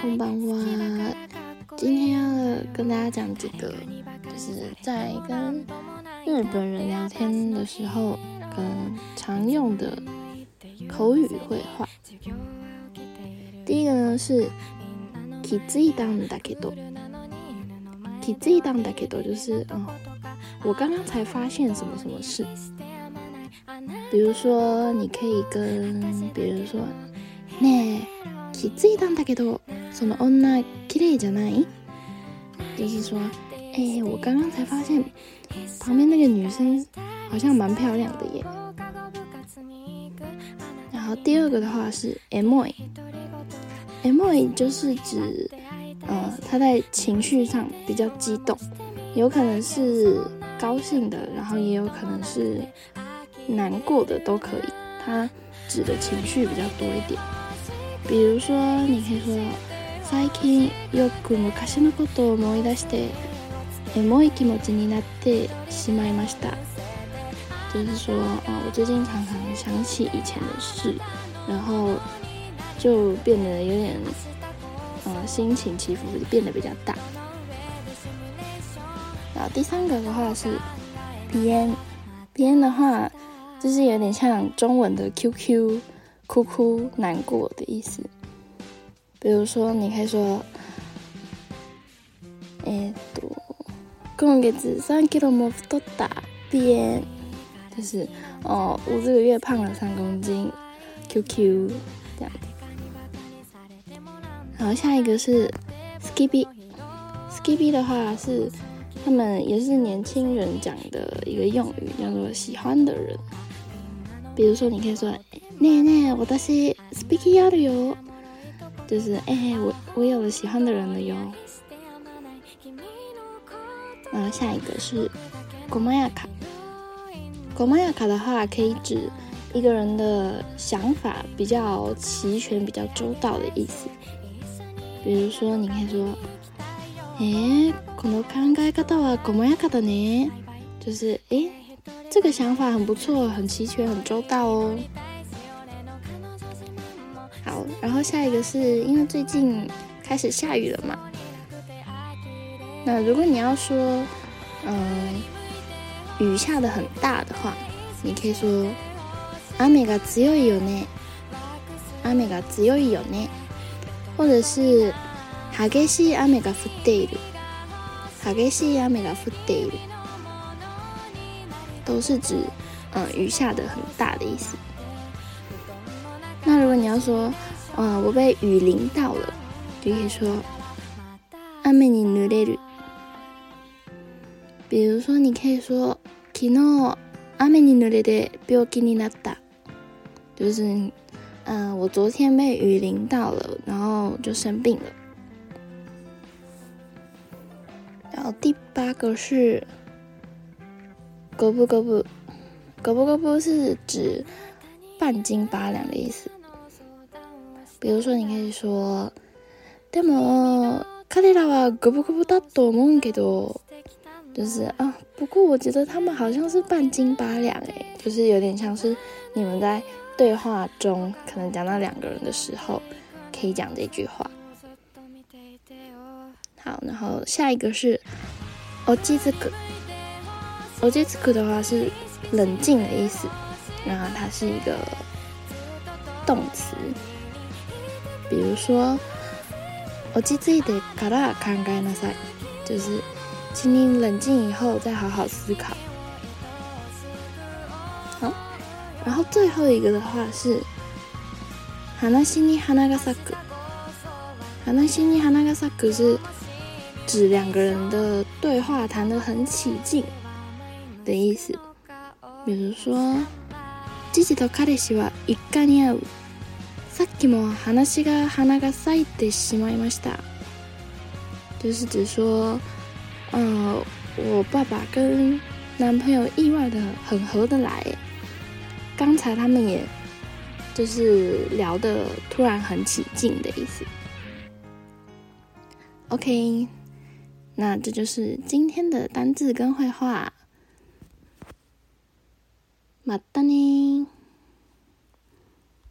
空班哇！今天要跟大家讲几个，就是在跟日本人聊天的时候，可能常用的口语绘画。第一个呢是“気づいたんだけど”，“気づいたんだけど”就是嗯，我刚刚才发现什么什么事。比如说，你可以跟，比如说，ね気づいたんだけど、 その女綺麗じゃない？就是说，哎，我刚刚才发现，旁边那个女生好像蛮漂亮的耶。然后第二个的话是 emoy，emoy 就是指，呃，他在情绪上比较激动，有可能是高兴的，然后也有可能是难过的，都可以。它指的情绪比较多一点。比如说，你可以说， 最近よく昔のことを思い出して、エモい気持ちになってしまいました。就是说，啊，我最近常常想起以前的事，然后就变得有点，呃，心情起伏变得比较大。然后第三个的话是边边的话，就是有点像中文的 QQ。哭哭难过的意思，比如说，你可以说，えっと、今月三キロも太った变，就是哦，我这个月胖了三公斤，QQ 这样。然后下一个是 skippy，skippy 的话是他们也是年轻人讲的一个用语，叫做喜欢的人。比如说，你可以说。ねえねえ，私スピキあるよ。 就是哎，我我有了喜欢的人了哟。然后下一个是ゴマヤ卡。ゴマヤ卡的话，可以指一个人的想法比较齐全、比较周到的意思。比如说，你可以说，え、この考え方はゴマヤカだね。就是哎，这个想法很不错，很齐全，很周到哦。 然后下一个是因为最近开始下雨了嘛，那如果你要说，嗯，雨下的很大的话，你可以说雨が強いよね，雨が強いよね，或者是激しい雨が降っている，激しい雨が降っている，都是指嗯雨下的很大的意思。 那如果你要说，啊，我被雨淋到了，就可以说“雨に濡れる”。比如说，你可以说“昨日雨に濡れて病気になった”，就是，嗯，我昨天被雨淋到了，然后就生病了。然后第八个是“ゴブゴブ”，“ゴブゴブ”是指半斤八两的意思。 比如说，你可以说，でも彼らはゴブゴブだと思うけど，就是啊，不过我觉得他们好像是半斤八两诶，就是有点像是你们在对话中可能讲到两个人的时候，可以讲这句话。好，然后下一个是オジズク，オジズク的话是冷静的意思，然后它是一个动词。 比如说，我记自己的卡拉看该那赛，就是请你冷静以后再好好思考。好，然后最后一个的话是，哈那西尼哈那个萨克，哈那西尼哈那个萨克是指两个人的对话谈得很起劲的意思。比如说，自己的卡里西瓦一干尼乌。さっきも話が花が咲いてしまいました。就是指说，嗯，我爸爸跟男朋友意外的很合得来。刚才他们也就是聊的突然很起劲的意思。OK，那这就是今天的单字跟绘画。またね